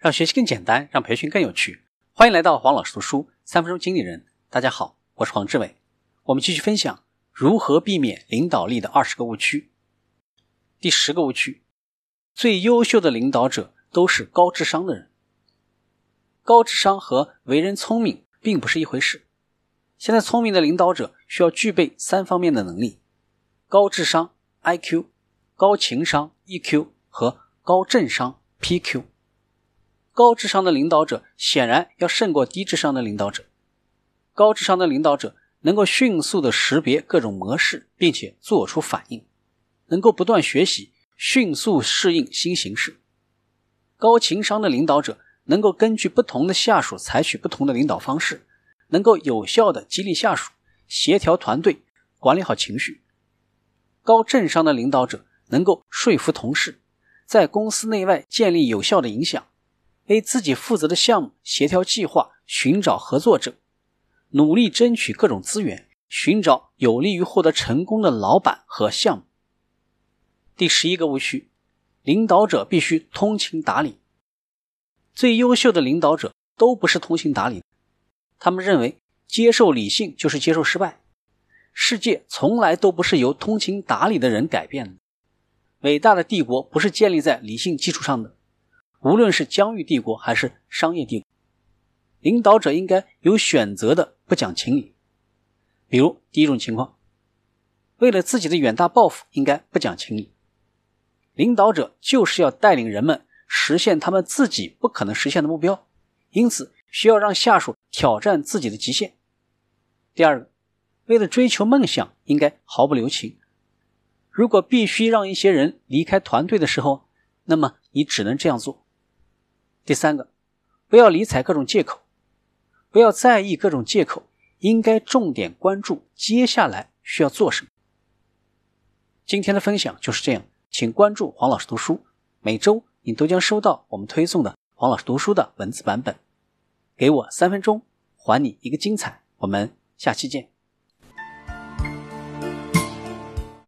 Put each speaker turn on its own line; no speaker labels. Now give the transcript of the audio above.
让学习更简单，让培训更有趣。欢迎来到黄老师读书三分钟经理人。大家好，我是黄志伟。我们继续分享如何避免领导力的二十个误区。第十个误区：最优秀的领导者都是高智商的人。高智商和为人聪明并不是一回事。现在聪明的领导者需要具备三方面的能力：高智商 （IQ）、高情商 （EQ） 和高政商 （PQ）。高智商的领导者显然要胜过低智商的领导者。高智商的领导者能够迅速的识别各种模式，并且做出反应，能够不断学习，迅速适应新形势。高情商的领导者能够根据不同的下属采取不同的领导方式，能够有效的激励下属，协调团队，管理好情绪。高政商的领导者能够说服同事，在公司内外建立有效的影响。为自己负责的项目协调计划，寻找合作者，努力争取各种资源，寻找有利于获得成功的老板和项目。第十一个误区：领导者必须通情达理。最优秀的领导者都不是通情达理，他们认为接受理性就是接受失败。世界从来都不是由通情达理的人改变的。伟大的帝国不是建立在理性基础上的。无论是疆域帝国还是商业帝国，领导者应该有选择的不讲情理。比如第一种情况，为了自己的远大抱负，应该不讲情理。领导者就是要带领人们实现他们自己不可能实现的目标，因此需要让下属挑战自己的极限。第二个，为了追求梦想，应该毫不留情。如果必须让一些人离开团队的时候，那么你只能这样做。第三个，不要理睬各种借口，不要在意各种借口，应该重点关注接下来需要做什么。今天的分享就是这样，请关注黄老师读书，每周你都将收到我们推送的黄老师读书的文字版本。给我三分钟，还你一个精彩。我们下期见。